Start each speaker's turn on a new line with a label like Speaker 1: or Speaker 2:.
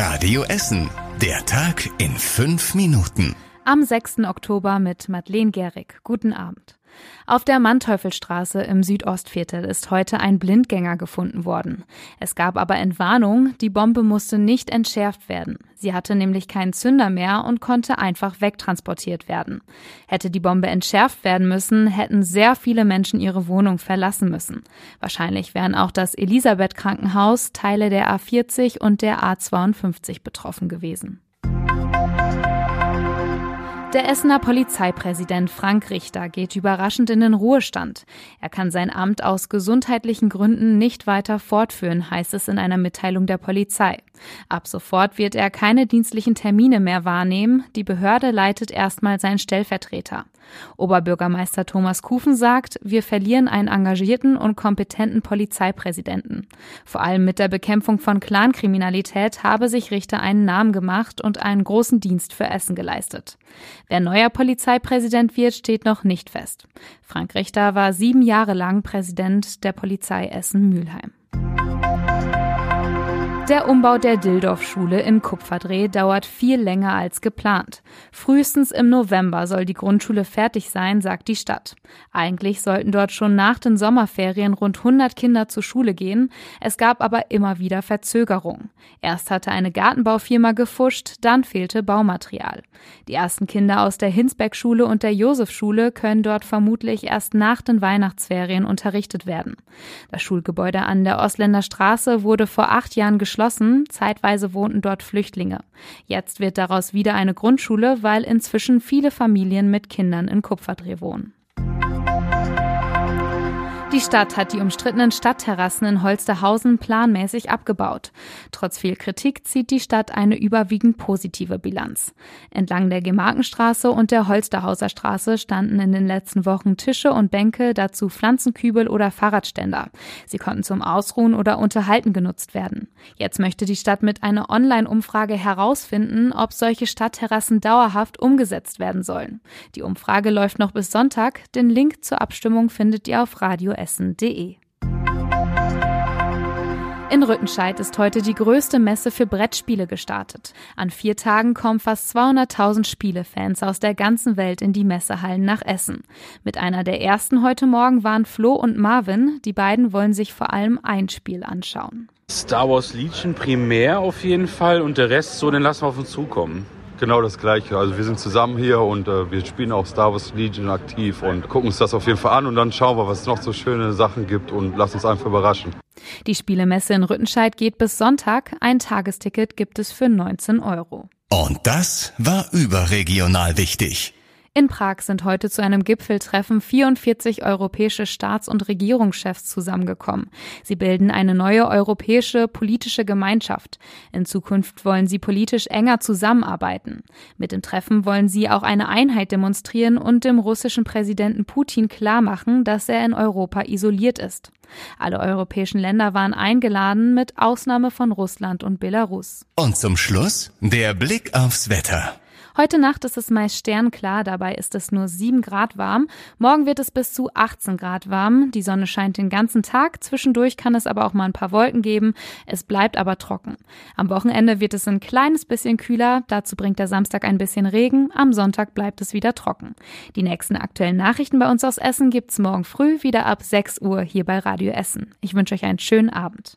Speaker 1: Radio Essen. Der Tag in fünf Minuten.
Speaker 2: Am 6. Oktober mit Madeleine Gehrig. Guten Abend. Auf der Manteuffelstraße im Südostviertel ist heute ein Blindgänger gefunden worden. Es gab aber Entwarnung, die Bombe musste nicht entschärft werden. Sie hatte nämlich keinen Zünder mehr und konnte einfach wegtransportiert werden. Hätte die Bombe entschärft werden müssen, hätten sehr viele Menschen ihre Wohnung verlassen müssen. Wahrscheinlich wären auch das Elisabeth Krankenhaus, Teile der A40 und der A52 betroffen gewesen. Der Essener Polizeipräsident Frank Richter geht überraschend in den Ruhestand. Er kann sein Amt aus gesundheitlichen Gründen nicht weiter fortführen, heißt es in einer Mitteilung der Polizei. Ab sofort wird er keine dienstlichen Termine mehr wahrnehmen. Die Behörde leitet erstmal seinen Stellvertreter. Oberbürgermeister Thomas Kufen sagt, wir verlieren einen engagierten und kompetenten Polizeipräsidenten. Vor allem mit der Bekämpfung von Clankriminalität habe sich Richter einen Namen gemacht und einen großen Dienst für Essen geleistet. Wer neuer Polizeipräsident wird, steht noch nicht fest. Frank Richter war sieben Jahre lang Präsident der Polizei Essen-Mülheim. Der Umbau der Dildorf-Schule in Kupferdreh dauert viel länger als geplant. Frühestens im November soll die Grundschule fertig sein, sagt die Stadt. Eigentlich sollten dort schon nach den Sommerferien rund 100 Kinder zur Schule gehen. Es gab aber immer wieder Verzögerungen. Erst hatte eine Gartenbaufirma gefuscht, dann fehlte Baumaterial. Die ersten Kinder aus der Hinsbeck-Schule und der Josef-Schule können dort vermutlich erst nach den Weihnachtsferien unterrichtet werden. Das Schulgebäude an der Ostländer Straße wurde vor acht Jahren geschlossen geschlossen, zeitweise wohnten dort Flüchtlinge. Jetzt wird daraus wieder eine Grundschule, weil inzwischen viele Familien mit Kindern in Kupferdreh wohnen. Die Stadt hat die umstrittenen Stadtterrassen in Holsterhausen planmäßig abgebaut. Trotz viel Kritik zieht die Stadt eine überwiegend positive Bilanz. Entlang der Gemarkenstraße und der Holsterhauser Straße standen in den letzten Wochen Tische und Bänke, dazu Pflanzenkübel oder Fahrradständer. Sie konnten zum Ausruhen oder Unterhalten genutzt werden. Jetzt möchte die Stadt mit einer Online-Umfrage herausfinden, ob solche Stadtterrassen dauerhaft umgesetzt werden sollen. Die Umfrage läuft noch bis Sonntag. Den Link zur Abstimmung findet ihr auf Radio radioessen.de. In Rüttenscheid ist heute die größte Messe für Brettspiele gestartet. An vier Tagen kommen fast 200.000 Spielefans aus der ganzen Welt in die Messehallen nach Essen. Mit einer der ersten heute Morgen waren Flo und Marvin. Die beiden wollen sich vor allem ein Spiel anschauen.
Speaker 3: Star Wars Legion primär auf jeden Fall und der Rest so, den lassen wir auf uns zukommen.
Speaker 4: Genau das Gleiche. Also wir sind zusammen hier und äh, wir spielen auch Star Wars Legion aktiv und gucken uns das auf jeden Fall an und dann schauen wir, was es noch so schöne Sachen gibt und lassen uns einfach überraschen.
Speaker 2: Die Spielemesse in Rüttenscheid geht bis Sonntag. Ein Tagesticket gibt es für 19 Euro.
Speaker 1: Und das war überregional wichtig.
Speaker 2: In Prag sind heute zu einem Gipfeltreffen 44 europäische Staats- und Regierungschefs zusammengekommen. Sie bilden eine neue europäische politische Gemeinschaft. In Zukunft wollen sie politisch enger zusammenarbeiten. Mit dem Treffen wollen sie auch eine Einheit demonstrieren und dem russischen Präsidenten Putin klarmachen, dass er in Europa isoliert ist. Alle europäischen Länder waren eingeladen, mit Ausnahme von Russland und Belarus.
Speaker 1: Und zum Schluss der Blick aufs Wetter.
Speaker 2: Heute Nacht ist es meist sternklar, dabei ist es nur 7 Grad warm. Morgen wird es bis zu 18 Grad warm. Die Sonne scheint den ganzen Tag, zwischendurch kann es aber auch mal ein paar Wolken geben. Es bleibt aber trocken. Am Wochenende wird es ein kleines bisschen kühler, dazu bringt der Samstag ein bisschen Regen, am Sonntag bleibt es wieder trocken. Die nächsten aktuellen Nachrichten bei uns aus Essen gibt's morgen früh wieder ab 6 Uhr hier bei Radio Essen. Ich wünsche euch einen schönen Abend.